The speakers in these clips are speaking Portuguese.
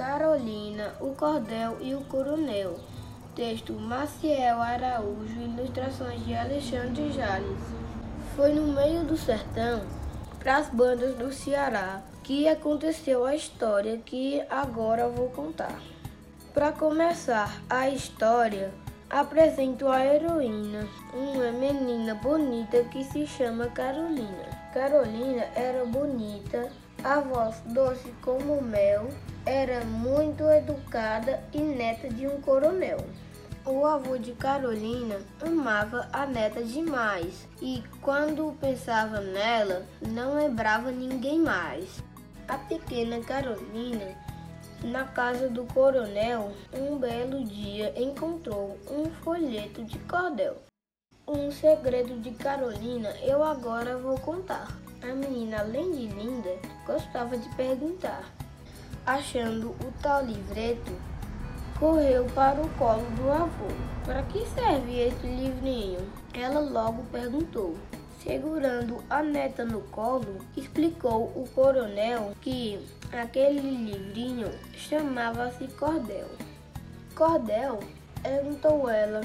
Carolina, o Cordel e o Coronel. Texto Maciel Araújo, ilustrações de Alexandre Jales. Foi no meio do sertão, para as bandas do Ceará, que aconteceu a história que agora vou contar. Para começar a história, apresento a heroína, uma menina bonita que se chama Carolina. Carolina era bonita, a voz doce como mel, era muito educada e neta de um coronel. O avô de Carolina amava a neta demais e, quando pensava nela, não lembrava ninguém mais. A pequena Carolina na casa do coronel, um belo dia encontrou um folheto de cordel. Um segredo de Carolina eu agora vou contar. A menina, além de linda, gostava de perguntar. Achando o tal livreto, correu para o colo do avô. Para que serve esse livrinho? Ela logo perguntou. Segurando a neta no colo, explicou o coronel que aquele livrinho chamava-se Cordel. Cordel? perguntou ela,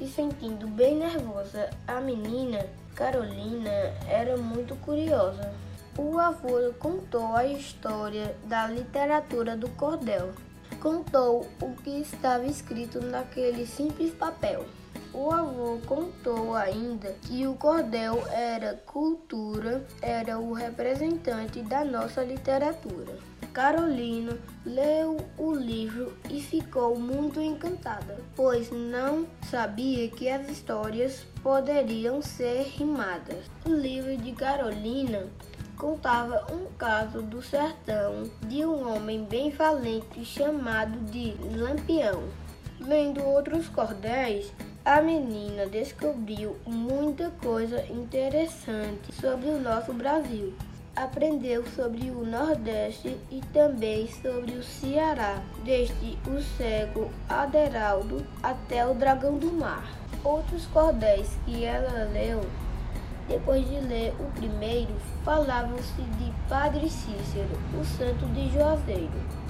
se sentindo bem nervosa. A menina, Carolina, era muito curiosa. O avô contou a história da literatura do cordel. Contou o que estava escrito naquele simples papel. O avô contou ainda que o cordel era cultura, era o representante da nossa literatura. Carolina leu o livro e ficou muito encantada, pois não sabia que as histórias poderiam ser rimadas. O livro de Carolina contava um caso do sertão de um homem bem valente chamado de Lampião. Lendo outros cordéis, a menina descobriu muita coisa interessante sobre o nosso Brasil. Aprendeu sobre o Nordeste e também sobre o Ceará, desde o cego Aderaldo até o Dragão do Mar. Outros cordéis que ela leu, depois de ler o primeiro, falavam-se de Padre Cícero, o santo de Juazeiro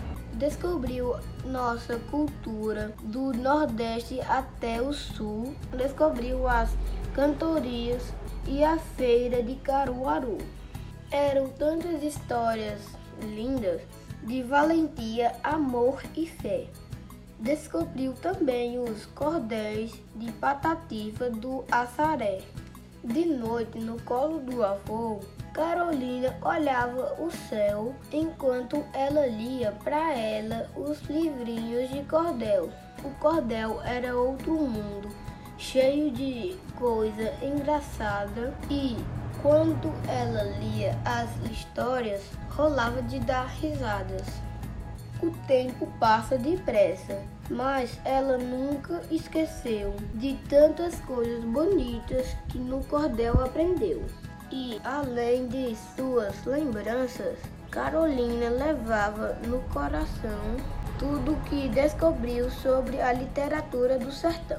descobriu nossa cultura do Nordeste até o Sul, descobriu as cantorias e a feira de Caruaru. Eram tantas histórias lindas de valentia, amor e fé. Descobriu também os cordéis de Patativa do Assaré. De noite, no colo do avô, Carolina olhava o céu enquanto ela lia para ela os livrinhos de cordel. O cordel era outro mundo, cheio de coisa engraçada e quando ela lia as histórias, rolava de dar risadas. O tempo passa depressa, mas ela nunca esqueceu de tantas coisas bonitas que no cordel aprendeu. E, além de suas lembranças, Carolina levava no coração tudo que descobriu sobre a literatura do sertão.